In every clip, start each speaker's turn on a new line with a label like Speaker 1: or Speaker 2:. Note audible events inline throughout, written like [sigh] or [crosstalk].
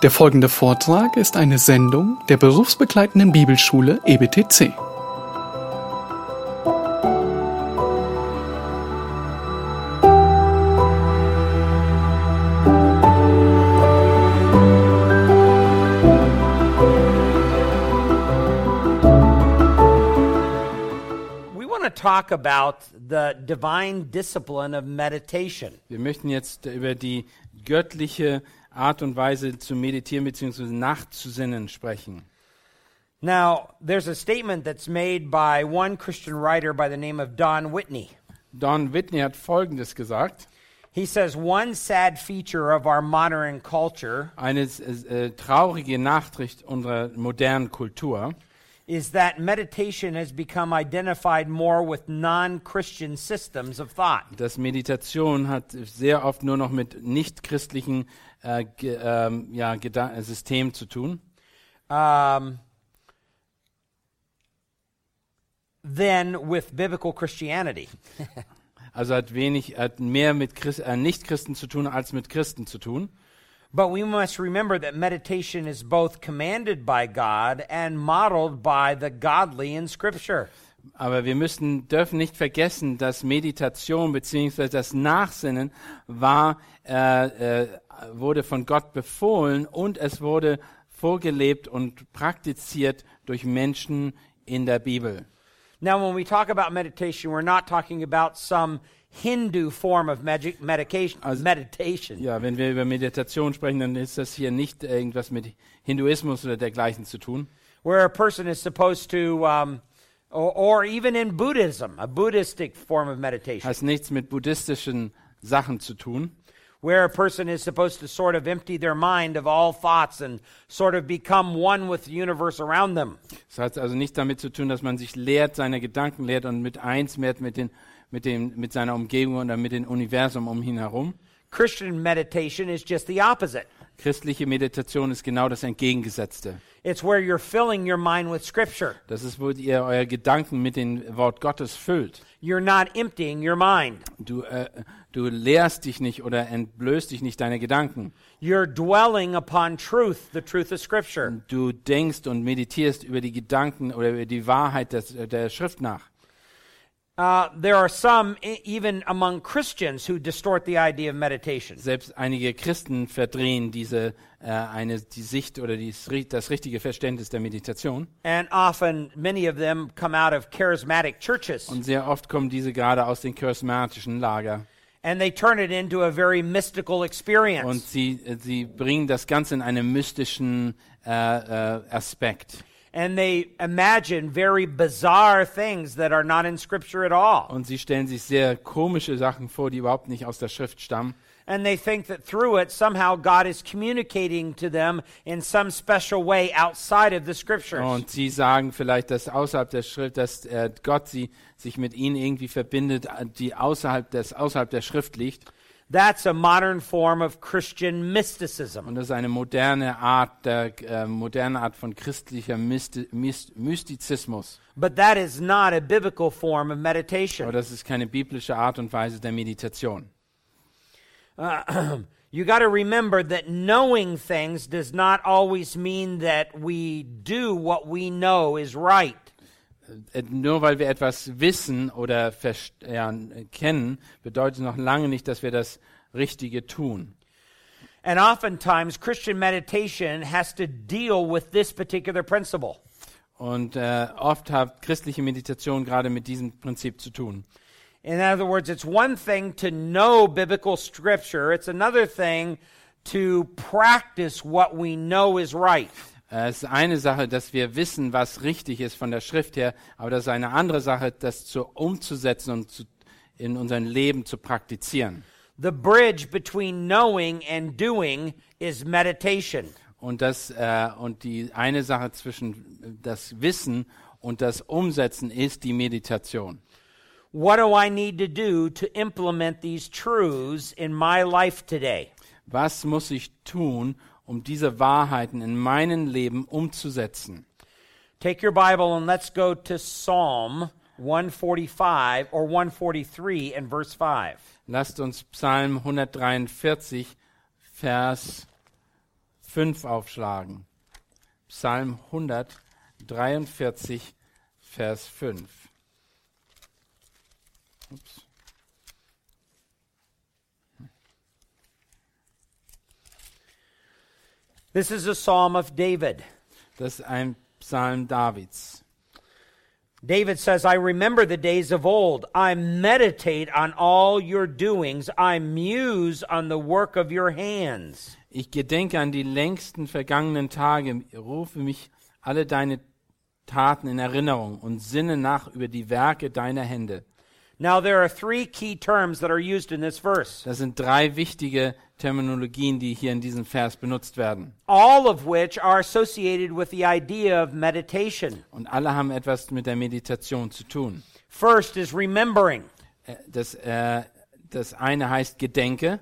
Speaker 1: Der folgende Vortrag ist eine Sendung der berufsbegleitenden Bibelschule EBTC.
Speaker 2: We want to talk about the divine discipline of meditation.
Speaker 3: Wir möchten jetzt über die göttliche Art und Weise zu meditieren bzw. nachzusinnen sprechen.
Speaker 2: Now, there's a statement that's made by one Christian writer by the name of Don Whitney.
Speaker 3: Don Whitney hat Folgendes gesagt.
Speaker 2: He says one sad feature of our modern culture
Speaker 3: Eine äh, traurige Nachricht unserer modernen Kultur
Speaker 2: is that meditation has become identified more with non-Christian systems of thought.
Speaker 3: dass Meditation hat sehr oft nur noch mit nichtchristlichen äh, ge, ähm, ja, äh, Systemen zu tun.
Speaker 2: Um, than with biblical Christianity. [laughs]
Speaker 3: Also hat wenig, hat mehr mit Christ, äh, Nichtchristen zu tun als mit Christen zu tun.
Speaker 2: But we must remember that meditation is both commanded by God and modeled by the godly in Scripture.
Speaker 3: Aber wir müssen, dürfen nicht vergessen, dass Meditation bzw. das Nachsinnen war, äh, äh, wurde von Gott befohlen und es wurde vorgelebt und praktiziert durch Menschen in der Bibel.
Speaker 2: Now, when we talk about meditation, we're not talking about some Hindu form of magic medication,
Speaker 3: Also-
Speaker 2: meditation.
Speaker 3: Ja, wenn wir über Meditation sprechen, dann ist das hier nicht irgendwas mit Hinduismus oder dergleichen zu tun.
Speaker 2: where a person is supposed to, um, or, or even in Buddhism, a Buddhistic form of meditation,
Speaker 3: Hat nichts mit buddhistischen Sachen zu tun.
Speaker 2: Where a person is supposed to sort of empty their mind of all thoughts and sort of become one with the universe around them.
Speaker 3: Das hat also nicht damit zu tun, dass man sich lehrt, seine Gedanken lehrt und mit eins wird mit, den, mit, dem, mit seiner Umgebung oder mit dem Universum um ihn herum.
Speaker 2: Christian meditation is just the opposite.
Speaker 3: Christliche Meditation ist genau das Entgegengesetzte.
Speaker 2: It's where you're filling your mind with Scripture.
Speaker 3: Das ist, wo ihr euer Gedanken mit dem Wort Gottes füllt.
Speaker 2: You're not emptying your mind.
Speaker 3: Du, äh, du lehrst dich nicht oder entblößt dich nicht deine Gedanken.
Speaker 2: You're dwelling upon truth, the truth of Scripture.
Speaker 3: Du denkst und meditierst über die Gedanken oder über die Wahrheit des, der Schrift nach.
Speaker 2: Uh, there are some, e- even among Christians, who distort the idea of meditation.
Speaker 3: Selbst einige Christen verdrehen diese, äh, eine, die Sicht oder die, das richtige Verständnis der Meditation.
Speaker 2: And often, many of them come out of charismatic churches.
Speaker 3: Und sehr oft kommen diese gerade aus den charismatischen Lager.
Speaker 2: And they turn it into a very mystical
Speaker 3: Und
Speaker 2: experience.
Speaker 3: sie, äh, sie bringen das Ganze in einen mystischen äh, äh, Aspekt.
Speaker 2: And they imagine very bizarre things that are not in Scripture at all.
Speaker 3: Und sie stellen sich sehr komische Sachen vor, die überhaupt nicht aus der Schrift stammen.
Speaker 2: And they think that through it, somehow God is communicating to them in some special way outside of the Scriptures.
Speaker 3: Und sie sagen vielleicht, dass außerhalb der Schrift, dass äh, Gott sie, sich mit ihnen irgendwie verbindet, die außerhalb, des, außerhalb der Schrift liegt.
Speaker 2: That's a modern form of Christian mysticism.
Speaker 3: Und das ist eine moderne Art, der, äh, moderne Art von christlicher Mysti Myst Mystizismus.
Speaker 2: But that is not a biblical form of meditation.
Speaker 3: Aber das ist keine biblische Art und Weise der Meditation. [clears throat]
Speaker 2: You got to remember that knowing things does not always mean that we do what we know is right.
Speaker 3: Äh, Nur weil wir etwas wissen oder ja, kennen, bedeutet noch lange nicht, dass wir das Richtige tun.
Speaker 2: And oftentimes, Christian meditation has to deal with this particular principle.
Speaker 3: Und äh, oft hat christliche Meditation gerade mit diesem Prinzip zu tun.
Speaker 2: In other words, it's one thing to know biblical scripture, it's another thing to practice what we know is right.
Speaker 3: Äh, Es ist eine Sache, dass wir wissen, was richtig ist von der Schrift her, aber das ist eine andere Sache, das zu, umzusetzen und zu, in unserem Leben zu praktizieren.
Speaker 2: The bridge between knowing and doing is meditation.
Speaker 3: Und, das, äh, und die eine Sache zwischen das Wissen und das Umsetzen ist die Meditation.
Speaker 2: What do I need to do to implement these truths in my life today?
Speaker 3: Was muss ich tun, um diese Wahrheiten in meinem Leben umzusetzen?
Speaker 2: Take your Bible and let's go to Psalm 145 or 143 and verse 5.
Speaker 3: Lasst uns Psalm 143, Vers 5 aufschlagen. Psalm 143, Vers 5. Ups.
Speaker 2: This is a psalm of David.
Speaker 3: Das ist ein Psalm Davids.
Speaker 2: David says, I remember the days of old. I meditate on all your doings. I muse on the work of your hands.
Speaker 3: Ich gedenke an die längsten vergangenen Tage, rufe mich alle deine Taten in Erinnerung und sinne nach über die Werke deiner Hände.
Speaker 2: Now, there are three key terms that are used in this verse,
Speaker 3: Das sind drei wichtige Terminologien, die hier in diesem Vers benutzt werden.
Speaker 2: all of which are associated with the idea of meditation.
Speaker 3: Und alle haben etwas mit der Meditation zu tun.
Speaker 2: First is remembering.
Speaker 3: Äh, Das, äh, das eine heißt Gedenke.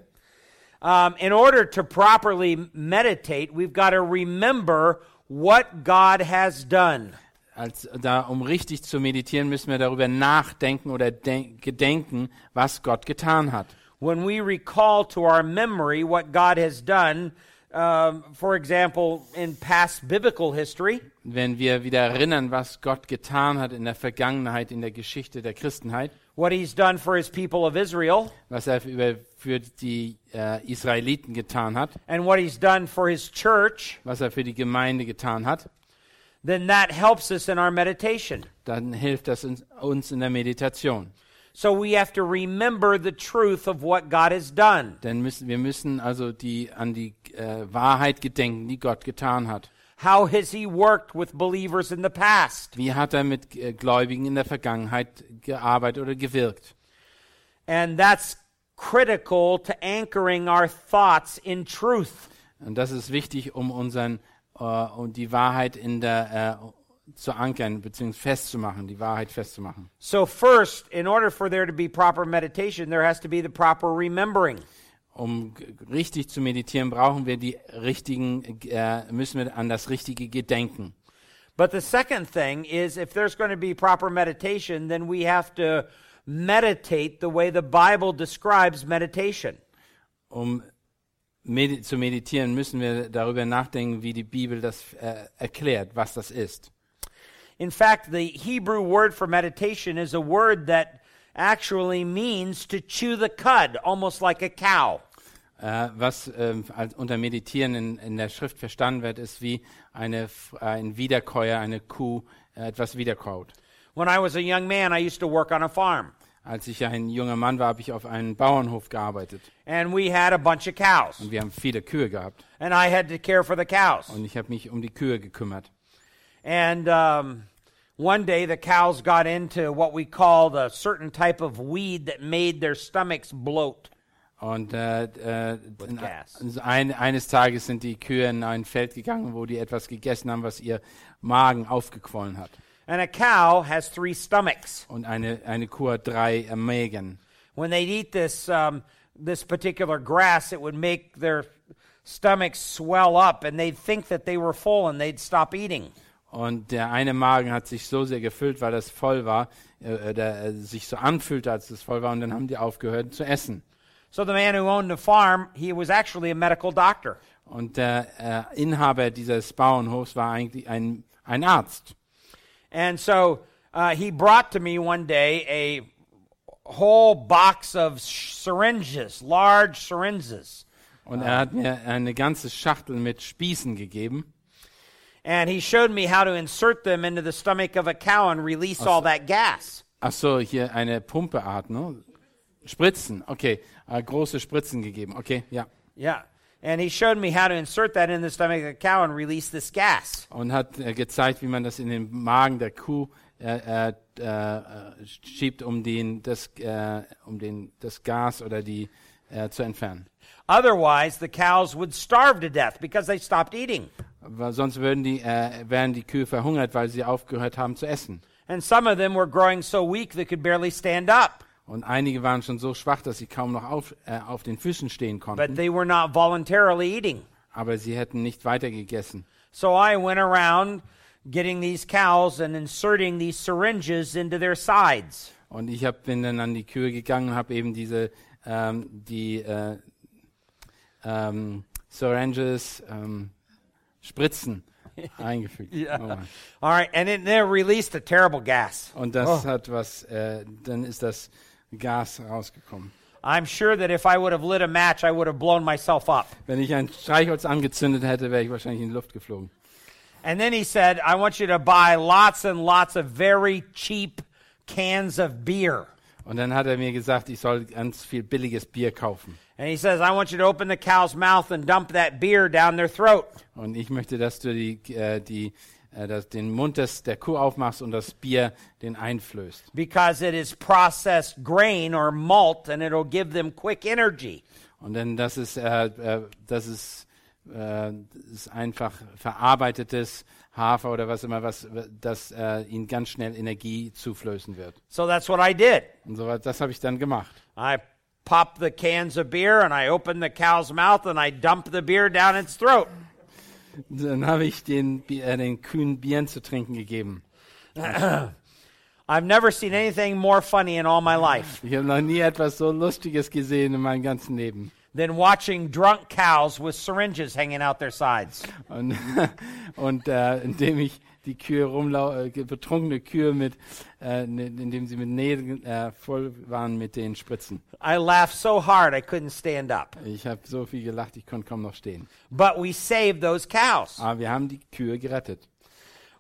Speaker 2: Um, in order to properly meditate, we've got to remember what God has done.
Speaker 3: Als, da, um richtig zu meditieren, müssen wir darüber nachdenken oder denk, gedenken, was Gott getan hat.
Speaker 2: When we recall to our memory what God has done, um, for example, in past biblical history,
Speaker 3: Wenn wir wieder erinnern, was Gott getan hat in der Vergangenheit, in der Geschichte der Christenheit,
Speaker 2: what He's done for His people of Israel,
Speaker 3: was er über, für die äh, Israeliten getan hat,
Speaker 2: and what He's done for His church,
Speaker 3: was er für die Gemeinde getan hat,
Speaker 2: then that helps us in our meditation.
Speaker 3: dann hilft das uns, in der Meditation.
Speaker 2: So we have to remember the truth of what God has done.
Speaker 3: Denn müssen, wir müssen also die, an die äh, Wahrheit gedenken, die Gott getan hat.
Speaker 2: How has He worked with believers in the past?
Speaker 3: Wie hat er mit äh, Gläubigen in der Vergangenheit gearbeitet oder gewirkt?
Speaker 2: And that's critical to anchoring our thoughts in truth.
Speaker 3: Und das ist wichtig, um unseren äh, um die Wahrheit in der äh, zu ankern bzw. festzumachen, die Wahrheit festzumachen.
Speaker 2: So, first, in order for there to be proper meditation, there has to be the proper remembering.
Speaker 3: Um richtig zu meditieren, brauchen wir die richtigen, äh, müssen wir an das richtige Gedenken.
Speaker 2: But the second thing is if there's going to be proper meditation, then we have to meditate the way the Bible describes meditation.
Speaker 3: Um medi zu meditieren, müssen wir darüber nachdenken, wie die Bibel das äh, erklärt, was das ist.
Speaker 2: In fact, the Hebrew word for meditation is a word that actually means to chew the cud, almost like a cow.
Speaker 3: Äh, was als unter Meditieren in, in der Schrift verstanden wird, ist wie eine, äh, ein Wiederkäuer, eine Kuh äh, etwas wiederkaut.
Speaker 2: When I was a young man, I used to work on a farm,
Speaker 3: Als ich ein junger Mann war, habe ich auf einem Bauernhof gearbeitet.
Speaker 2: and we had a bunch of cows,
Speaker 3: Und wir haben viele Kühe gehabt.
Speaker 2: and I had to care for the cows.
Speaker 3: Und ich habe mich um die Kühe gekümmert.
Speaker 2: And um, one day the cows got into what we call the certain type of weed that made their stomachs bloat.
Speaker 3: Und äh, äh, also ein, eines Tages sind die Kühe in ein Feld gegangen, wo die etwas gegessen haben, was ihr Magen aufgequollen hat.
Speaker 2: And a cow has three stomachs.
Speaker 3: Und eine, eine Kuh hat drei äh, Mägen.
Speaker 2: When they'd eat this um, this particular grass, it would make their stomachs swell up, and they'd think that they were full, and they'd stop eating.
Speaker 3: Und der eine Magen hat sich so sehr gefüllt, weil das voll war, äh, der äh, sich so anfühlte, als es voll war, und dann haben die aufgehört zu essen.
Speaker 2: So the man who owned the farm, he was actually a medical doctor.
Speaker 3: Und der äh, Inhaber dieses Bauernhofs war eigentlich ein, ein Arzt.
Speaker 2: And so uh, he brought to me one day a whole box of syringes, large syringes.
Speaker 3: Und er hat mir eine ganze Schachtel mit Spießen gegeben.
Speaker 2: And he showed me how to insert them into the stomach of a cow and release all that gas.
Speaker 3: Ach so, hier eine Pumpeart, ne? Spritzen, okay. Äh, große Spritzen gegeben, okay, ja.
Speaker 2: Yeah. And he showed me how to insert that in the stomach of the cow and release this gas.
Speaker 3: Und hat äh, gezeigt, wie man das in den Magen der Kuh äh, äh, äh, schiebt, um, den, das, äh, um den, das Gas oder die äh, zu entfernen.
Speaker 2: Otherwise, the cows would starve to death because they stopped eating.
Speaker 3: Weil sonst würden die, äh, wären die Kühe verhungert, weil sie aufgehört haben zu essen.
Speaker 2: And some of them were growing so weak they could barely stand up.
Speaker 3: Und einige waren schon so schwach, dass sie kaum noch auf, äh, auf den Füßen stehen
Speaker 2: But
Speaker 3: konnten.
Speaker 2: they were not voluntarily eating.
Speaker 3: Aber sie hätten nicht weiter gegessen.
Speaker 2: So I went around getting these cows and inserting these syringes into their sides.
Speaker 3: Und ich hab, bin dann an die Kühe gegangen und habe eben diese ähm, die äh, ähm, Syringes, ähm, Spritzen [laughs] eingefügt. Oh Mann.
Speaker 2: All right, and it, then released a terrible gas.
Speaker 3: Und das
Speaker 2: Oh.
Speaker 3: hat was, äh, dann ist das Gas rausgekommen.
Speaker 2: I'm sure that if I would have lit a match, I would have blown myself up.
Speaker 3: Wenn ich ein Streichholz angezündet hätte, wäre ich wahrscheinlich in die Luft geflogen.
Speaker 2: And then he said, I want you to buy lots and lots of very cheap cans of beer.
Speaker 3: Und dann hat er mir gesagt, ich soll ganz viel billiges Bier kaufen.
Speaker 2: And he says, I want you to open the cow's mouth and dump that beer down their throat.
Speaker 3: Und ich möchte, dass du die, äh, die, das, den Mund des, der Kuh aufmachst und das Bier den einflößt.
Speaker 2: because it is processed grain or malt and it'll give them quick energy.
Speaker 3: Und dann das ist, äh, äh, das ist, äh, ist einfach verarbeitetes Hafer oder was immer, was das äh, ihnen ganz schnell Energie zuflößen wird.
Speaker 2: So that's what I did.
Speaker 3: Und so, das habe ich dann gemacht.
Speaker 2: I popped the cans of beer and I opened the cow's mouth and I dumped the beer down its throat.
Speaker 3: Dann habe ich den, äh, den Kühen Bieren zu trinken gegeben. [clears throat]
Speaker 2: I've never seen anything more funny in all my life
Speaker 3: Ich habe noch nie etwas so Lustiges gesehen in meinem ganzen Leben.
Speaker 2: than watching drunk cows with syringes hanging out their sides.
Speaker 3: Und, [laughs] und äh, indem ich die Kühe rumlau äh, betrunkene Kühe mit, äh, ne- indem sie mit Nägeln äh, voll waren mit den Spritzen.
Speaker 2: I laughed so hard I couldn't stand up.
Speaker 3: Ich habe so viel gelacht, ich konnte kaum noch stehen.
Speaker 2: But we saved those cows.
Speaker 3: Aber wir haben die Kühe gerettet.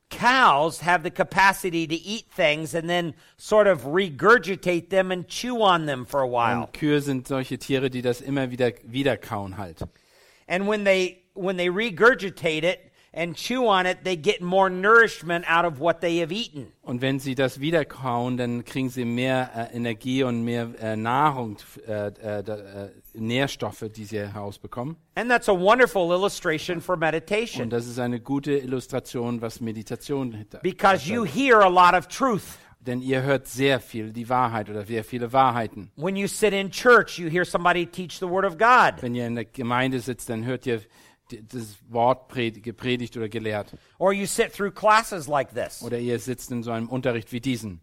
Speaker 2: Cows have the capacity to eat things and then sort of regurgitate them and chew on them for a while.
Speaker 3: Und Kühe sind solche Tiere, die das immer wieder wiederkauen halt.
Speaker 2: And when they when they regurgitate it and chew on it, they get more nourishment out of what they have eaten.
Speaker 3: Und wenn sie das wiederkauen, dann kriegen sie mehr äh, Energie und mehr äh, Nahrung, äh, äh, äh, Nährstoffe, die sie herausbekommen.
Speaker 2: And that's a wonderful illustration for
Speaker 3: Und
Speaker 2: meditation
Speaker 3: das ist eine gute Illustration, was Meditation
Speaker 2: because you hear a lot of truth.
Speaker 3: Denn ihr hört sehr viel die Wahrheit oder sehr viele Wahrheiten.
Speaker 2: When you sit in church, you hear somebody teach the word of God.
Speaker 3: Wenn ihr in der Gemeinde sitzt, dann hört ihr das Wort pred- gepredigt oder gelehrt.
Speaker 2: Or you sit through classes like this.
Speaker 3: Oder ihr sitzt in so einem Unterricht wie diesen.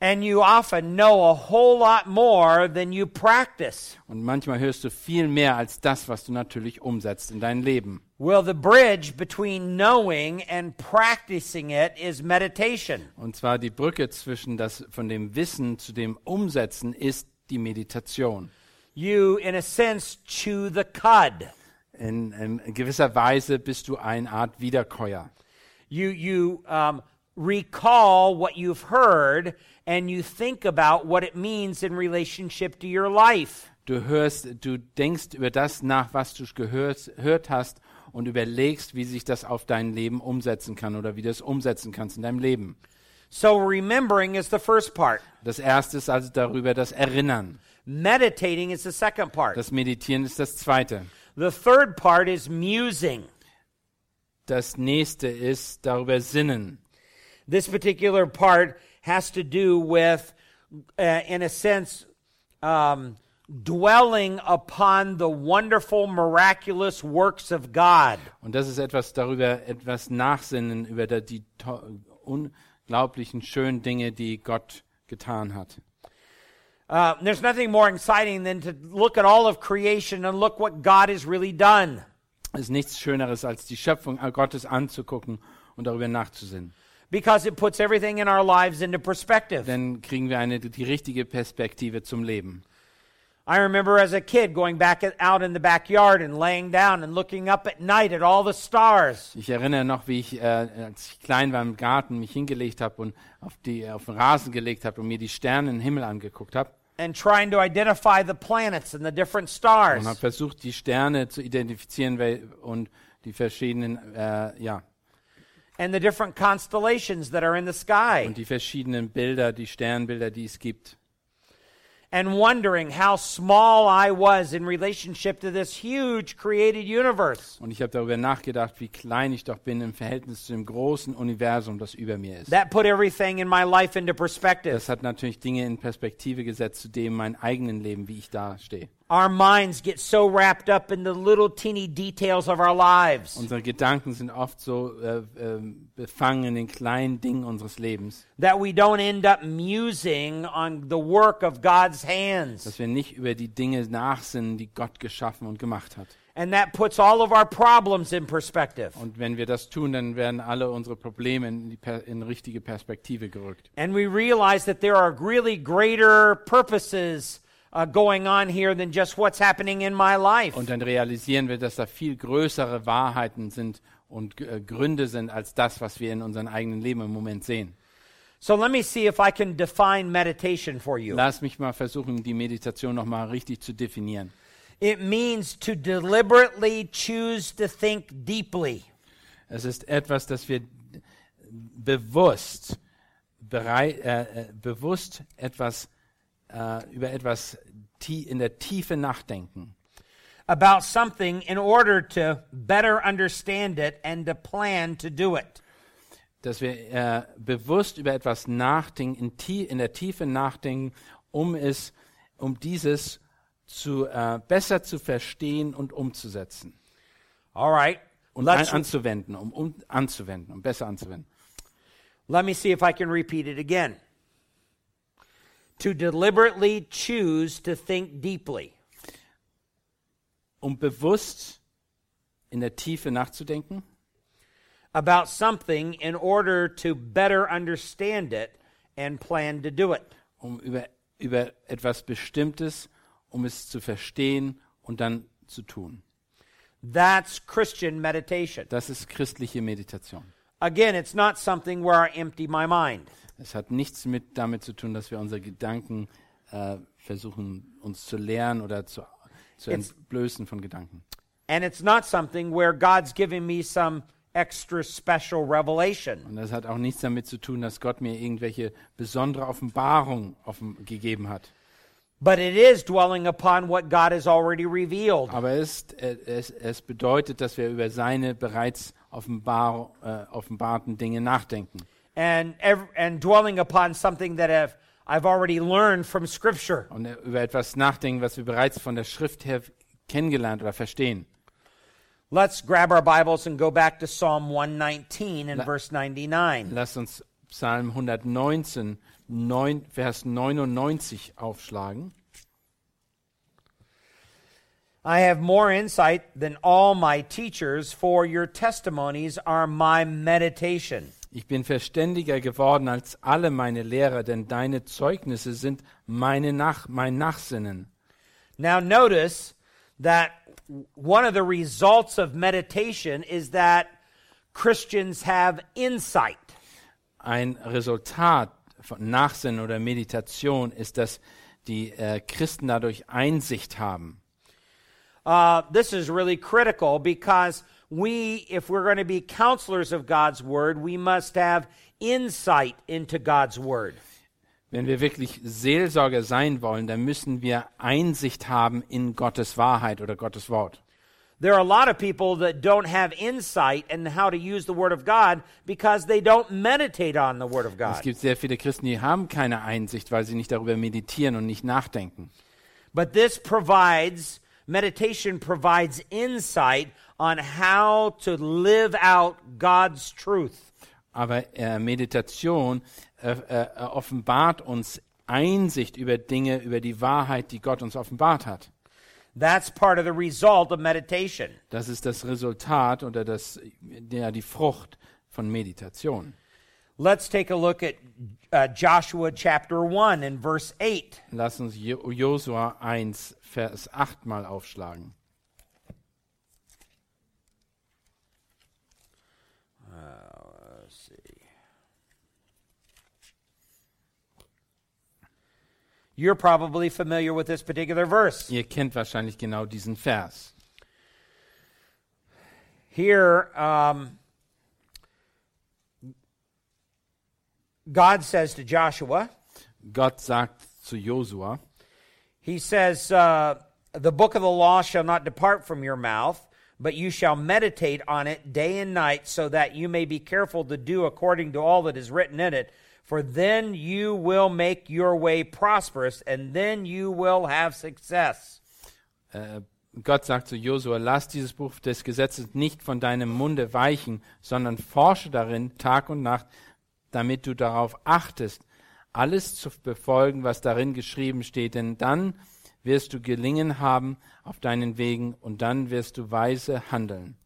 Speaker 2: And you often know a whole lot more than you practice.
Speaker 3: Und manchmal hörst du viel mehr als das, was du natürlich umsetzt in dein Leben.
Speaker 2: Well, the bridge between knowing and practicing it is meditation.
Speaker 3: Und zwar die Brücke zwischen das, von dem Wissen zu dem Umsetzen ist die Meditation.
Speaker 2: You, in a sense, chew the cud.
Speaker 3: In, in gewisser Weise bist du eine Art Wiederkäuer.
Speaker 2: You, you um, recall what you've heard and you think about what it means in relationship to your life.
Speaker 3: Du hörst, du denkst über das nach, was du gehört, gehört hast und überlegst, wie sich das auf dein Leben umsetzen kann oder wie du es umsetzen kannst in deinem Leben.
Speaker 2: So, remembering is the first part,
Speaker 3: Das erste ist also darüber das Erinnern.
Speaker 2: Meditating is the second part.
Speaker 3: Das Meditieren ist das zweite.
Speaker 2: The third part is musing.
Speaker 3: Das nächste ist darüber Sinnen.
Speaker 2: This particular part has to do with, uh, in a sense, um, dwelling upon the wonderful, miraculous works of God.
Speaker 3: Und das ist etwas darüber, etwas nachsinnen über die unglaublichen schönen Dinge, die Gott getan hat.
Speaker 2: Uh, there's nothing more exciting than to look at all of creation and look what God has really done.
Speaker 3: Es ist nichts Schöneres, als die Schöpfung Gottes anzugucken und darüber nachzusinnen.
Speaker 2: Because it puts everything in our lives into perspective.
Speaker 3: Dann kriegen wir eine, die richtige Perspektive zum Leben.
Speaker 2: I remember as a kid going back out in the backyard and laying down and looking up at night at all the stars.
Speaker 3: Ich erinnere noch, wie ich, äh, als ich klein war im Garten, mich hingelegt habe und auf, die, auf den Rasen gelegt habe und mir die Sterne im Himmel angeguckt habe
Speaker 2: and trying to identify the planets and the different stars.
Speaker 3: und habe versucht, die Sterne zu identifizieren und die verschiedenen, äh, ja,
Speaker 2: and the different constellations that are in the sky.
Speaker 3: und die verschiedenen Bilder, die Sternbilder, die es gibt.
Speaker 2: And wondering how small I was in relationship to this huge created universe.
Speaker 3: Und ich habe darüber nachgedacht, wie klein ich doch bin im Verhältnis zu dem großen Universum, das über mir ist.
Speaker 2: That put everything in my life into perspective.
Speaker 3: Das hat natürlich Dinge in Perspektive gesetzt zu dem mein eigenen Leben, wie ich da stehe.
Speaker 2: Our minds get so wrapped up in the little teeny details of our lives
Speaker 3: Unsere Gedanken sind oft so äh, äh, befangen in den kleinen Dingen unseres Lebens,
Speaker 2: that we don't end up musing on the work of God's hands.
Speaker 3: dass wir nicht über die Dinge nachsinnen, die Gott geschaffen und gemacht hat.
Speaker 2: And that puts all of our problems in perspective.
Speaker 3: Und wenn wir das tun, dann werden alle unsere Probleme in, die per in richtige Perspektive gerückt.
Speaker 2: And we realize that there are really greater purposes uh, going on here than just what's happening in my life.
Speaker 3: Und dann realisieren wir, dass da viel größere Wahrheiten sind und äh, Gründe sind als das, was wir in unserem eigenen Leben im Moment sehen.
Speaker 2: So let me see if I can define meditation for you.
Speaker 3: Lass mich mal versuchen, die Meditation nochmal richtig zu definieren.
Speaker 2: It means to deliberately choose to think deeply.
Speaker 3: Es ist etwas, das wir bewusst, bereit, äh, äh, bewusst etwas, äh, über etwas in der Tiefe nachdenken.
Speaker 2: about something in order to better understand it and to plan to do it.
Speaker 3: Dass wir äh, bewusst über etwas nachdenken, in, in der Tiefe nachdenken, um es, um dieses zu, äh, besser zu verstehen und umzusetzen.
Speaker 2: All right.
Speaker 3: Und an, anzuwenden, um, um anzuwenden, um besser anzuwenden.
Speaker 2: let me see if I can repeat it again. To deliberately choose to think deeply.
Speaker 3: Um bewusst in der Tiefe nachzudenken,
Speaker 2: about something in order to better understand it and plan to do it.
Speaker 3: um über, über etwas Bestimmtes, um es zu verstehen und dann zu tun.
Speaker 2: That's Christian meditation.
Speaker 3: Das ist christliche Meditation.
Speaker 2: Again, it's not something where I empty my mind.
Speaker 3: Es hat nichts mit damit zu tun, dass wir unsere Gedanken äh, versuchen, uns zu lernen oder zu, zu
Speaker 2: It's-
Speaker 3: entblößen von Gedanken.
Speaker 2: And it's not something where God's giving me some extra special revelation.
Speaker 3: Und das hat auch nichts damit zu tun, dass Gott mir irgendwelche besondere Offenbarung offen gegeben hat.
Speaker 2: But it is dwelling upon what God has already revealed.
Speaker 3: Aber es, äh, es, es bedeutet, dass wir über seine bereits offenbar, äh, offenbarten Dinge nachdenken.
Speaker 2: And, ev- and dwelling upon something that I've, I've already learned from Scripture.
Speaker 3: Und äh, über etwas nachdenken, was wir bereits von der Schrift her kennengelernt oder verstehen.
Speaker 2: Let's grab our Bibles and go back to Psalm 119 and
Speaker 3: La-
Speaker 2: verse 99.
Speaker 3: Lasst uns Psalm 119, 9, Vers 99 aufschlagen.
Speaker 2: I have more insight than all my teachers, for your testimonies are my meditation.
Speaker 3: Ich bin verständiger geworden als alle meine Lehrer, denn deine Zeugnisse sind meine Nach mein Nachsinnen.
Speaker 2: Now, notice that one of the results of meditation is that Christians have insight.
Speaker 3: Ein Resultat von Nachsinnen oder Meditation ist, dass die äh, Christen dadurch Einsicht haben.
Speaker 2: Uh, this is really critical because we, if we're going to be counselors of God's Word, we must have insight into God's Word.
Speaker 3: Wenn wir wirklich Seelsorger sein wollen, dann müssen wir Einsicht haben in Gottes Wahrheit oder Gottes Wort.
Speaker 2: There are a lot of people that don't have insight in how to use the Word of God because they don't meditate on the Word of
Speaker 3: Es
Speaker 2: God.
Speaker 3: gibt sehr viele Christen, die haben keine Einsicht, weil sie nicht darüber meditieren und nicht nachdenken.
Speaker 2: But this provides, meditation provides insight on how to live out God's truth.
Speaker 3: Aber äh, Meditation äh, äh, offenbart uns Einsicht über Dinge, über die Wahrheit, die Gott uns offenbart hat.
Speaker 2: That's part of the result of meditation.
Speaker 3: Das ist das Resultat oder das, ja, die Frucht von Meditation.
Speaker 2: Let's take a look at uh, Joshua chapter 1 and verse 8.
Speaker 3: Lass uns Jo- Josua 1, Vers 8 mal aufschlagen.
Speaker 2: Let's see. You're probably familiar with this particular verse.
Speaker 3: Ihr kennt wahrscheinlich genau diesen Vers.
Speaker 2: Here, um, God says to Joshua,
Speaker 3: Gott sagt zu Josua,
Speaker 2: He says, uh, The book of the law shall not depart from your mouth, but you shall meditate on it day and night, so that you may be careful to do according to all that is written in it. For then you will make your way prosperous, and then you will have success.
Speaker 3: äh, Gott sagt zu Josua, lass dieses Buch des Gesetzes nicht von deinem Munde weichen, sondern forsche darin Tag und Nacht, damit du darauf achtest, alles zu befolgen, was darin geschrieben steht, denn dann wirst du gelingen haben auf deinen Wegen und dann wirst du weise handeln.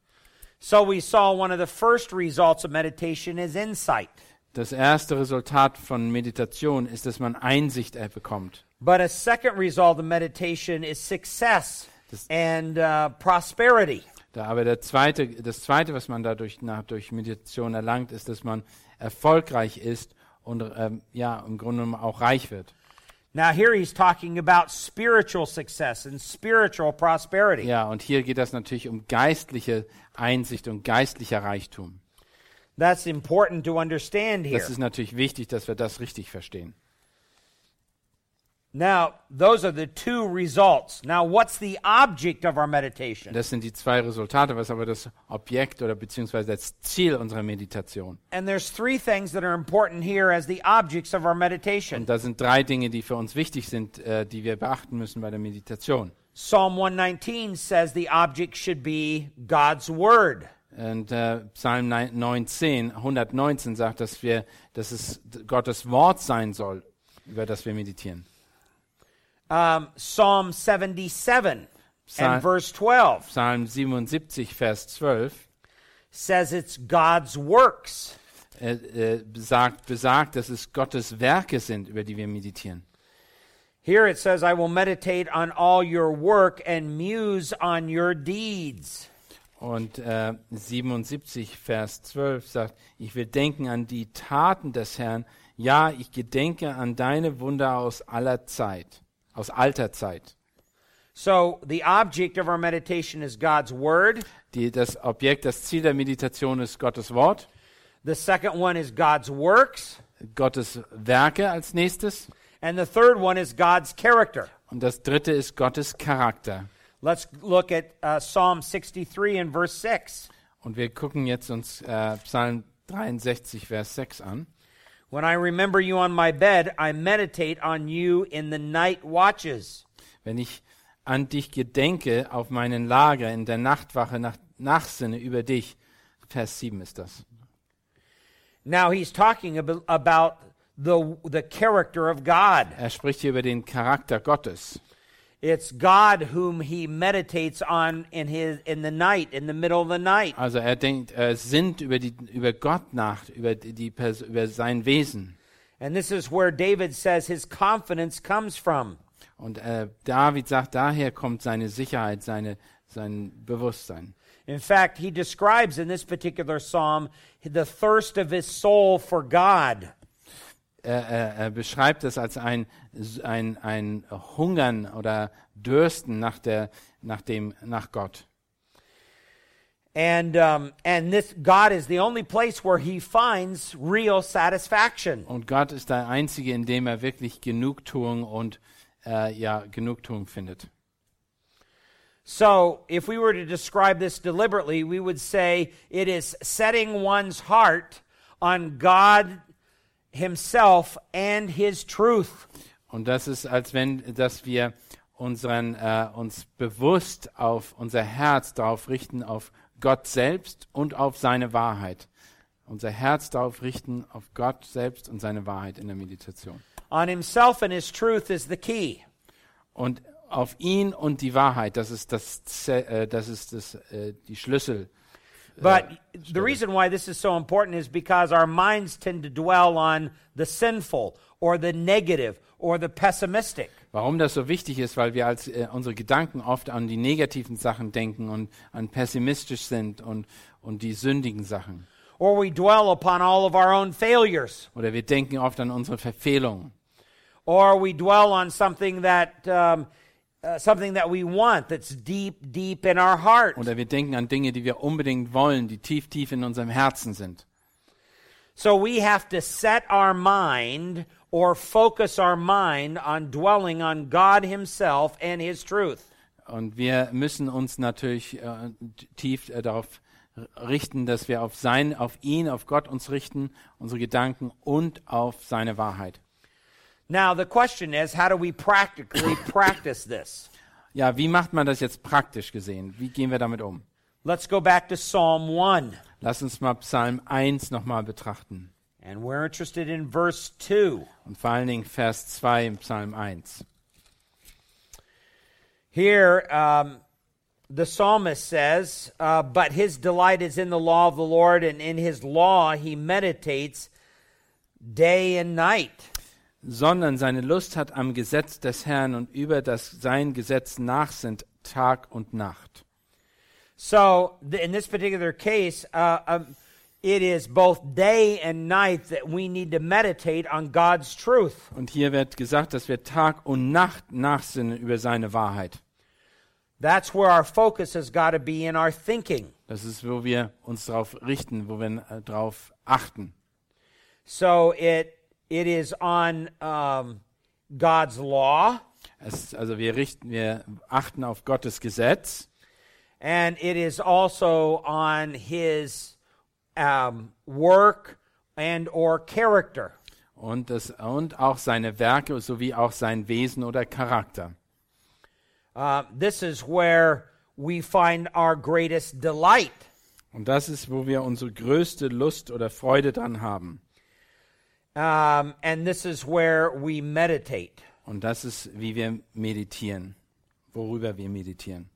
Speaker 2: So we saw one of the first results of meditation is insight.
Speaker 3: Das erste Resultat von Meditation ist, dass man Einsicht bekommt.
Speaker 2: But a second result of meditation is success
Speaker 3: Das-
Speaker 2: and uh, prosperity.
Speaker 3: Da, aber der zweite, das zweite, was man dadurch nach, durch Meditation erlangt, ist, dass man erfolgreich ist und ähm, ja, im Grunde genommen auch reich wird.
Speaker 2: Now, here he's talking about spiritual success and spiritual prosperity.
Speaker 3: Ja, und hier geht das natürlich um geistliche Einsicht und geistlicher Reichtum.
Speaker 2: That's important to understand here.
Speaker 3: Das ist natürlich wichtig, dass wir das richtig verstehen.
Speaker 2: Now, those are the two results. Now, what's the object of our meditation?
Speaker 3: Das sind die zwei Resultate, was aber das Objekt oder beziehungsweise das Ziel unserer Meditation.
Speaker 2: And there's three things that are important here as the objects of our meditation.
Speaker 3: Und da sind drei Dinge, die für uns wichtig sind, äh, die wir beachten müssen bei der Meditation.
Speaker 2: Psalm 119 says the object should be God's Word.
Speaker 3: Und äh, Psalm 19, 119 sagt, dass wir, dass es Gottes Wort sein soll, über das wir meditieren.
Speaker 2: Um, Psalm 77
Speaker 3: Psalm-
Speaker 2: and verse 12
Speaker 3: Psalm 77, Vers 12
Speaker 2: says it's God's works.
Speaker 3: äh, äh, besagt, besagt, dass es Gottes Werke sind, über die wir meditieren.
Speaker 2: Here it says, I will meditate on all your work and muse on your deeds.
Speaker 3: Und äh, 77, Vers 12 sagt, ich will denken an die Taten des Herrn. Ja, ich gedenke an deine Wunder aus aller Zeit, aus alter Zeit.
Speaker 2: So the object of our meditation is God's Word.
Speaker 3: Die, das Objekt, das Ziel der Meditation ist Gottes Wort,
Speaker 2: The second one is God's works.
Speaker 3: Gottes Werke als nächstes.
Speaker 2: And the third one is God's character.
Speaker 3: Und das dritte ist Gottes Charakter.
Speaker 2: Let's look at uh, Psalm 63 and verse 6.
Speaker 3: Und wir gucken jetzt uns äh, Psalm 63, Vers 6 an.
Speaker 2: When I remember you on my bed, I meditate on you in the night watches.
Speaker 3: Wenn ich an dich gedenke, auf meinen Lager in der Nachtwache, nach, nachsinne über dich. Vers 7 ist das.
Speaker 2: Now he's talking ab- about the, the character of God.
Speaker 3: Er spricht hier über den Charakter Gottes.
Speaker 2: It's God whom he meditates on in his in the night, in the middle of the night.
Speaker 3: Also er denkt, er sinnt über, die, über Gott nach, über, die, die über sein Wesen.
Speaker 2: And this is where David says his confidence comes from.
Speaker 3: Und äh, David sagt, daher kommt seine Sicherheit, seine, sein Bewusstsein.
Speaker 2: In fact, he describes in this particular psalm the thirst of his soul for God.
Speaker 3: Er, er beschreibt es als ein, ein, ein Hungern oder Dürsten nach, der, nach, dem, nach Gott.
Speaker 2: And um, and this God is the only place where he finds real satisfaction.
Speaker 3: Und Gott ist der Einzige, in dem er wirklich Genugtuung und äh, ja, Genugtuung findet.
Speaker 2: So, if we were to describe this deliberately, we would say it is setting one's heart on God himself and his truth.
Speaker 3: Und das ist, als wenn, dass wir unseren, äh, uns bewusst auf unser Herz darauf richten, auf Gott selbst und auf seine Wahrheit. Unser Herz darauf richten, auf Gott selbst und seine Wahrheit in der Meditation.
Speaker 2: On himself and his truth is the key.
Speaker 3: Und auf ihn und die Wahrheit, das ist das, äh, das ist das, äh, die Schlüssel.
Speaker 2: But the reason why this is so important is because our minds tend to dwell on the sinful or the negative or the pessimistic.
Speaker 3: Warum das so wichtig ist, weil wir als äh, unsere Gedanken oft an die negativen Sachen denken und an pessimistisch sind und, und die sündigen Sachen.
Speaker 2: Or we dwell upon all of our own failures.
Speaker 3: Oder wir denken oft an unsere Verfehlungen.
Speaker 2: Or we dwell on something that, um, something that we want that's deep, deep in our heart.
Speaker 3: Oder wir denken an Dinge, die wir unbedingt wollen, die tief, tief in unserem Herzen sind.
Speaker 2: So we have to set our mind or focus our mind on dwelling on God Himself and His truth.
Speaker 3: Und wir müssen uns natürlich äh, tief äh, darauf richten, dass wir auf sein, auf ihn, auf Gott uns richten, unsere Gedanken und auf seine Wahrheit.
Speaker 2: Now, the question is how do we practically [coughs] practice this?
Speaker 3: Ja, wie macht man das jetzt praktisch gesehen? Wie gehen wir damit um?
Speaker 2: Let's go back to Psalm 1.
Speaker 3: Lass uns mal Psalm 1 nochmal betrachten.
Speaker 2: And we're interested in verse 2.
Speaker 3: Und vor allen Dingen Vers 2 im Psalm 1.
Speaker 2: Here, um, the psalmist says, uh, But his delight is in the law of the Lord, and in his law he meditates day and night.
Speaker 3: Sondern seine Lust hat am Gesetz des Herrn und über das sein Gesetz nachsinnt Tag und Nacht.
Speaker 2: So, in this particular case, uh, um, it is both day and night that we need to meditate on God's truth.
Speaker 3: Und hier wird gesagt, dass wir Tag und Nacht nachsinnen über seine Wahrheit.
Speaker 2: That's where our focus has got to be in our thinking.
Speaker 3: Das ist, wo wir uns darauf richten, wo wir äh, darauf achten.
Speaker 2: So it it is on um, God's law,
Speaker 3: Es, also wir richten, wir achten auf Gottes Gesetz
Speaker 2: and it is also on His um, work and or character.
Speaker 3: und, das, und auch seine Werke sowie auch sein Wesen oder Charakter.
Speaker 2: Uh, this is where we find our greatest delight.
Speaker 3: Und das ist, wo wir unsere größte Lust oder Freude dran haben.
Speaker 2: Um, and this is where we meditate.
Speaker 3: Und das ist, wie wir meditieren, worüber wir meditieren.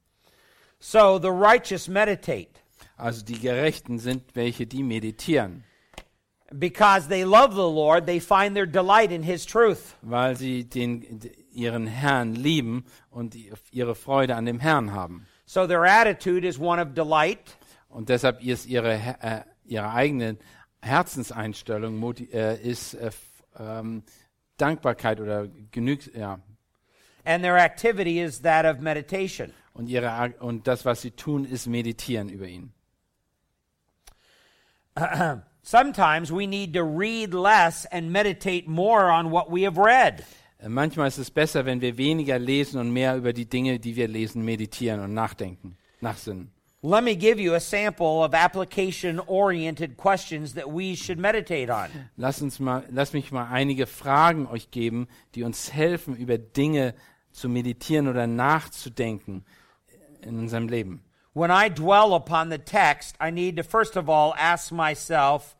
Speaker 2: So the righteous meditate
Speaker 3: Also die Gerechten sind welche, die meditieren,
Speaker 2: because they love the Lord, they find their delight in His truth.
Speaker 3: weil sie den, ihren Herrn lieben und ihre Freude an dem Herrn haben.
Speaker 2: So their attitude is one of delight.
Speaker 3: Und deshalb ist ihre, äh, ihre eigene Herzenseinstellung äh, ist äh, ähm, Dankbarkeit oder genügt, ja.
Speaker 2: and their activity is that of meditation.
Speaker 3: Und, ihre, und das, was sie tun, ist meditieren über ihn. [clears throat]
Speaker 2: Sometimes we need to read less and meditate more on what we have read.
Speaker 3: Äh, Manchmal ist es besser, wenn wir weniger lesen und mehr über die Dinge, die wir lesen, meditieren und nachdenken, nachsinnen.
Speaker 2: Let me give you a sample of application oriented questions that we should meditate on.
Speaker 3: Lass, uns mal, lass mich mal einige Fragen euch geben, die uns helfen, über Dinge zu meditieren oder nachzudenken in unserem Leben.
Speaker 2: When I dwell upon the text, I need to first of all ask myself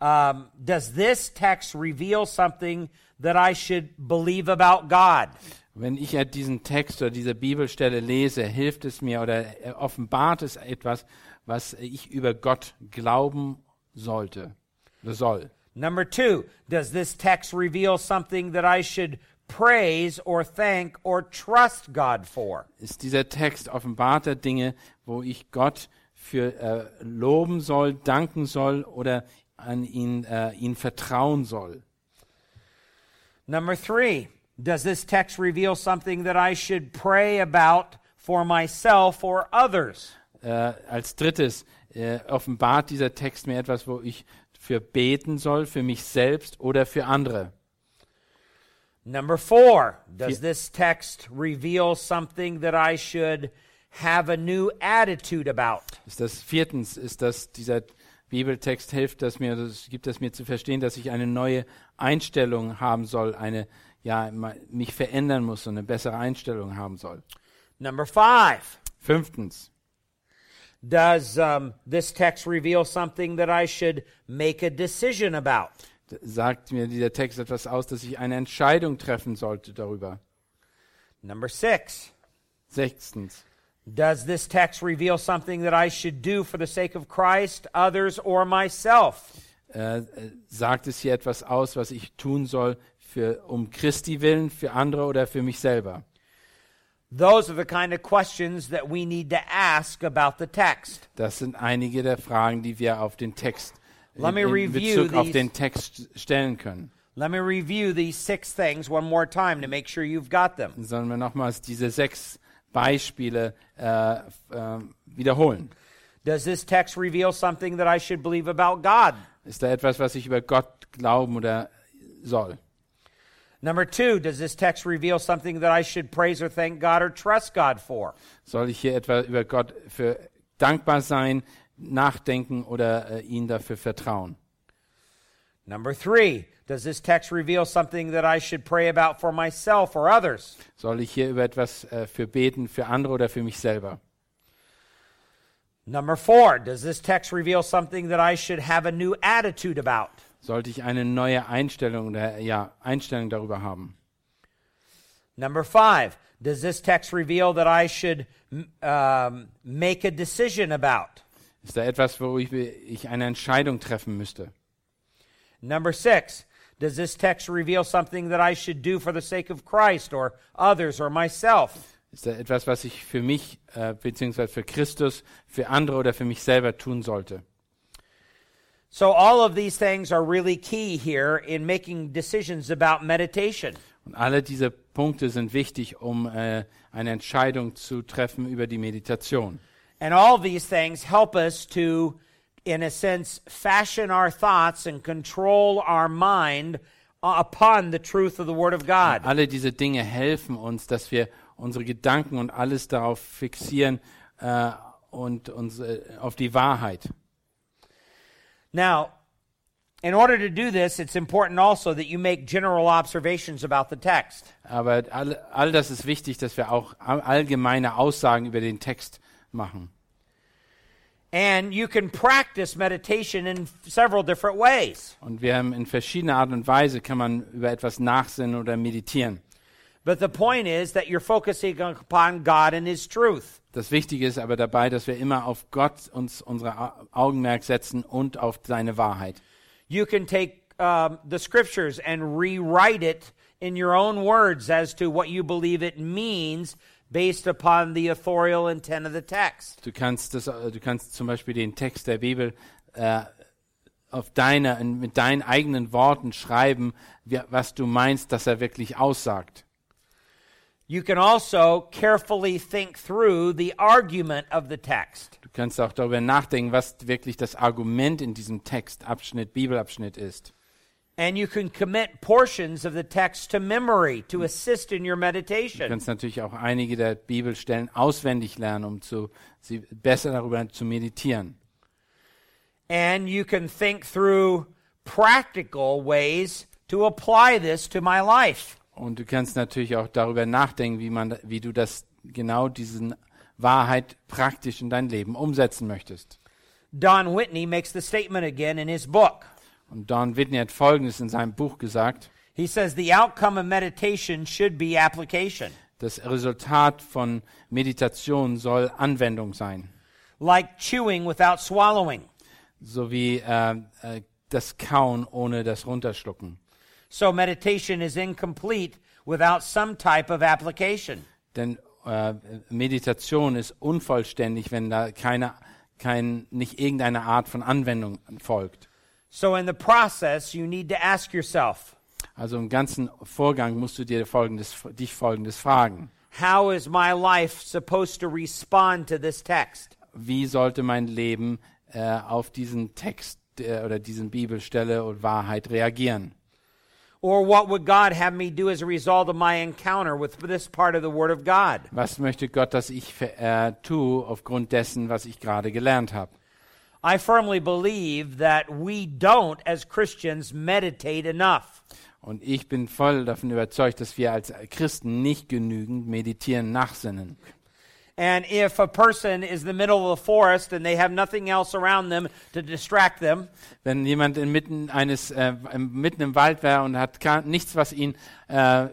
Speaker 2: um, Does this text reveal something that I should believe about God?
Speaker 3: Wenn ich ja diesen Text oder diese Bibelstelle lese, hilft es mir oder offenbart es etwas, was ich über Gott glauben sollte oder soll.
Speaker 2: Number two, does this text reveal something that I should praise or thank or trust God for?
Speaker 3: Ist dieser Text offenbart er Dinge, wo ich Gott für äh, loben soll, danken soll oder an ihn, äh, ihn vertrauen soll?
Speaker 2: Number three, does this text reveal something that I should pray about for myself or others?
Speaker 3: Äh, als drittes äh, offenbart dieser Text mir etwas, wo ich für beten soll, für mich selbst oder für andere.
Speaker 2: Number four, does this text reveal something that I should have a new attitude about?
Speaker 3: Ist das viertens, ist das dieser Bibeltext hilft das mir, das gibt es mir zu verstehen, dass ich eine neue Einstellung haben soll, eine ja mich verändern muss und eine bessere Einstellung haben soll.
Speaker 2: Number five,
Speaker 3: Fünftens,
Speaker 2: does um, this text reveal something that I should make a decision about?
Speaker 3: sagt mir dieser Text etwas aus, dass ich eine Entscheidung treffen sollte darüber.
Speaker 2: Number six,
Speaker 3: Sechstens,
Speaker 2: does this text reveal something that I should do for the sake of Christ, others, or myself?
Speaker 3: äh, äh, sagt es hier etwas aus, was ich tun soll für um Christi willen, für andere oder für mich selber?
Speaker 2: Those are the kind of questions that we need to ask about the text.
Speaker 3: Das sind einige der Fragen, die wir auf den Text
Speaker 2: Let
Speaker 3: in,
Speaker 2: me
Speaker 3: in
Speaker 2: review
Speaker 3: Bezug auf
Speaker 2: these.
Speaker 3: den Text stellen können.
Speaker 2: Let me review these six things one more time to make sure you've got them.
Speaker 3: Sollen wir nochmals diese sechs Beispiele äh, äh, wiederholen?
Speaker 2: Does this text reveal something that I should believe about God?
Speaker 3: Ist da etwas, was ich über Gott glauben oder soll?
Speaker 2: Number two, does this text reveal something that I should praise or thank God or trust God for?
Speaker 3: Soll ich hier etwa über Gott für dankbar sein, nachdenken oder äh, ihn dafür vertrauen?
Speaker 2: Number three, does this text reveal something that I should pray about for myself or others?
Speaker 3: Soll ich hier über etwas äh, für beten, für andere oder für mich selber?
Speaker 2: Number four, does this text reveal something that I should have a new attitude about?
Speaker 3: Sollte ich eine neue Einstellung ja, Einstellung darüber haben?
Speaker 2: Number five, does this text reveal that I should um, make a decision about?
Speaker 3: Ist da etwas, wo ich, ich eine Entscheidung treffen müsste?
Speaker 2: Number six, does this text reveal something that I should do for the sake of Christ or others or myself?
Speaker 3: Ist da etwas, was ich für mich, äh, beziehungsweise für Christus, für andere oder für mich selber tun sollte?
Speaker 2: So, all of these things are really key here in making decisions about meditation.
Speaker 3: Und alle diese Punkte sind wichtig, um äh, eine Entscheidung zu treffen über die Meditation.
Speaker 2: And all these things help us to, in a sense, fashion our thoughts and control our mind upon the truth of the Word of God.
Speaker 3: Alle diese Dinge helfen uns, dass wir unsere Gedanken und alles darauf fixieren äh, und uns äh, auf die Wahrheit.
Speaker 2: Now, in order to do this, it's important also that you make general observations about the text.
Speaker 3: Aber all, all das ist wichtig, dass wir auch all- allgemeine Aussagen über den Text machen.
Speaker 2: And you can practice meditation in several different ways.
Speaker 3: Und wir haben in verschiedener Art und Weise kann man über etwas nachsinnen oder meditieren.
Speaker 2: But the point is that you're focusing upon God and His truth.
Speaker 3: Das Wichtige ist aber dabei, dass wir immer auf Gott uns unsere Au- Augenmerk setzen und auf seine Wahrheit.
Speaker 2: You can take um, the scriptures and rewrite it in your own words as to what you believe it means based upon the authorial intent of the text.
Speaker 3: Du kannst, das, äh, du kannst zum Beispiel den Text der Bibel äh, auf deine, mit deinen eigenen Worten schreiben, wie, was du meinst, dass er wirklich aussagt.
Speaker 2: You can also carefully think through the argument of the text.
Speaker 3: Du kannst auch darüber nachdenken, was wirklich das Argument in diesem Textabschnitt, Bibelabschnitt ist.
Speaker 2: And you can commit portions of the text to memory to assist in your
Speaker 3: Du
Speaker 2: meditation.
Speaker 3: kannst natürlich auch einige der Bibelstellen auswendig lernen, um zu, sie besser darüber zu meditieren.
Speaker 2: And you can think through practical ways to apply this to my life.
Speaker 3: Und du kannst natürlich auch darüber nachdenken, wie, man, wie du das genau diesen Wahrheit praktisch in dein Leben umsetzen möchtest.
Speaker 2: Don Whitney makes the statement again in his book.
Speaker 3: Und Don Whitney hat Folgendes in seinem Buch gesagt.
Speaker 2: He says the outcome of meditation should be application.
Speaker 3: Das Resultat von Meditation soll Anwendung sein,
Speaker 2: Like chewing without swallowing.
Speaker 3: sowie äh, äh, das Kauen ohne das Runterschlucken.
Speaker 2: So meditation is incomplete without some type of application.
Speaker 3: Denn äh, Meditation ist unvollständig, wenn da keine, kein, nicht irgendeine Art von Anwendung folgt.
Speaker 2: So in the process, you need to ask yourself,
Speaker 3: Also im ganzen Vorgang musst du dir folgendes, dich Folgendes fragen.
Speaker 2: how is my life supposed to respond to this text?
Speaker 3: Wie sollte mein Leben äh, auf diesen Text äh, oder diesen Bibelstelle und Wahrheit reagieren?
Speaker 2: Or what would God have me do as a result of my encounter with this part of the Word of God?
Speaker 3: Was möchte Gott, dass ich äh, tue aufgrund dessen, was ich gerade gelernt habe?
Speaker 2: I firmly believe that we don't, as Christians, meditate enough.
Speaker 3: Und ich bin voll davon überzeugt, dass wir als Christen nicht genügend meditieren, nachsinnen.
Speaker 2: And if a person is in the middle of the forest and they have nothing else around them to distract them,
Speaker 3: Wenn jemand inmitten eines äh, mitten im Wald wäre und hat nichts, was ihn äh,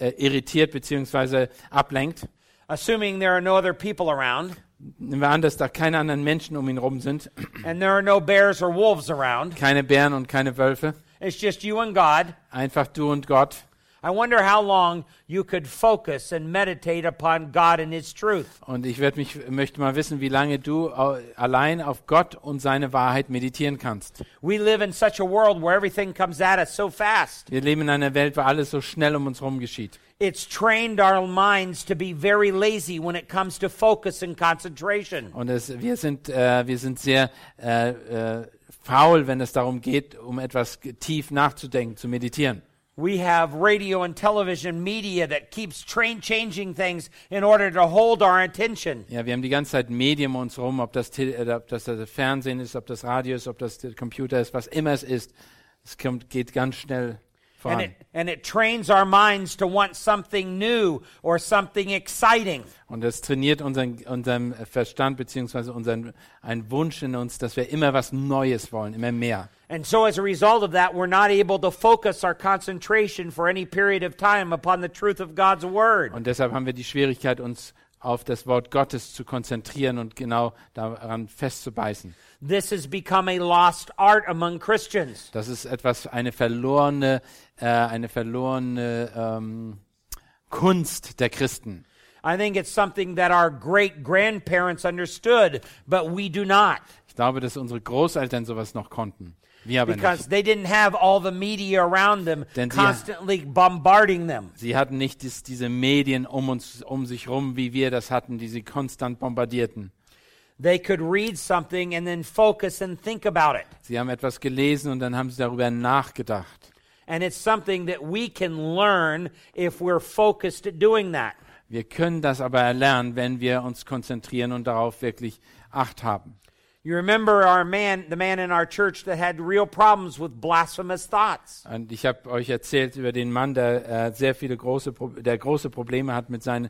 Speaker 3: äh, irritiert bzw. ablenkt,
Speaker 2: assuming there are no other people around,
Speaker 3: nehmen wir an, dass da keine anderen Menschen um ihn rum sind,
Speaker 2: and there are no bears or wolves around,
Speaker 3: keine Bären und keine Wölfe,
Speaker 2: it's just you and God,
Speaker 3: einfach du und Gott.
Speaker 2: I wonder how long you could focus and meditate upon God and His truth.
Speaker 3: Und ich werd mich, möchte mal wissen, wie lange du allein auf Gott und seine Wahrheit meditieren kannst.
Speaker 2: We live in such a world where everything comes at us so fast.
Speaker 3: Wir leben in einer Welt, wo alles so schnell um uns herum geschieht.
Speaker 2: It's trained our minds to be very lazy when it comes to focus and concentration.
Speaker 3: Und es, wir, sind, äh, wir sind sehr äh, äh, faul, wenn es darum geht, um etwas tief nachzudenken, zu meditieren.
Speaker 2: We have radio and television media that keeps train changing things in order to hold our attention.
Speaker 3: Ja, wir haben die ganze Zeit Medien um uns herum, ob das, äh, ob das das Fernsehen ist, ob das Radio ist, ob das der Computer ist, was immer es ist. Es kommt, geht ganz schnell voran.
Speaker 2: it, and it trains our minds to want something new or something exciting.
Speaker 3: Und das trainiert unseren, unseren Verstand beziehungsweise unseren, einen Wunsch in uns, dass wir immer was Neues wollen, immer mehr.
Speaker 2: And so, as a result of that, we're not able to focus our concentration for any period of time upon the truth of God's Word.
Speaker 3: Und deshalb haben wir die Schwierigkeit, uns auf das Wort Gottes zu konzentrieren und genau daran festzubeißen.
Speaker 2: This has become a lost art among Christians.
Speaker 3: Das ist etwas, eine verlorene, äh, eine verlorene ähm, Kunst der Christen.
Speaker 2: I think it's something that our great grandparents understood, but we do not.
Speaker 3: Ich glaube, dass unsere Großeltern sowas noch konnten. Wir aber
Speaker 2: Because
Speaker 3: nicht.
Speaker 2: they didn't have all the media around them
Speaker 3: Denn sie-
Speaker 2: constantly bombarding them.
Speaker 3: Sie hatten nicht dies, diese Medien um uns, um sich rum, wie wir das hatten, die sie konstant bombardierten.
Speaker 2: They could read something and then focus and think about it.
Speaker 3: Sie haben etwas gelesen und dann haben sie darüber nachgedacht.
Speaker 2: And it's something that we can learn if we're focused at doing that.
Speaker 3: Wir können das aber erlernen, wenn wir uns konzentrieren und darauf wirklich Acht haben.
Speaker 2: You remember our man, the man in our church that had real problems with blasphemous thoughts.
Speaker 3: Und ich habe euch erzählt über den Mann, der äh, sehr viele große, Pro der große Probleme hat mit seinen,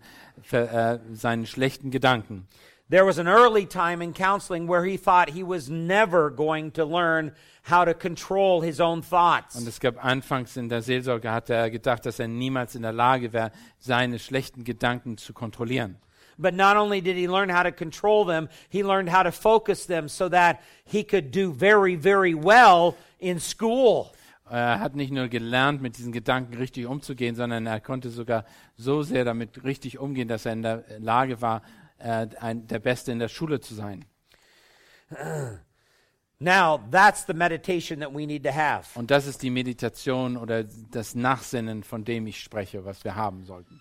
Speaker 3: äh, seinen schlechten Gedanken.
Speaker 2: There was an early time in counseling where he thought he was never going to learn how to control his own
Speaker 3: Und
Speaker 2: thoughts.
Speaker 3: es gab anfangs in der Seelsorge, hat er gedacht, dass er niemals in der Lage wäre, seine schlechten Gedanken zu kontrollieren.
Speaker 2: But not only did he learn how to control them, he learned how to focus them so that he could do very, very well in school.
Speaker 3: Er hat nicht nur gelernt, mit diesen Gedanken richtig umzugehen, sondern er konnte sogar so sehr damit richtig umgehen, dass er in der Lage war, äh, ein, der Beste in der Schule zu sein. [clears throat]
Speaker 2: Now, that's the meditation that we need to have.
Speaker 3: Und das ist die Meditation oder das Nachsinnen, von dem ich spreche, was wir haben sollten.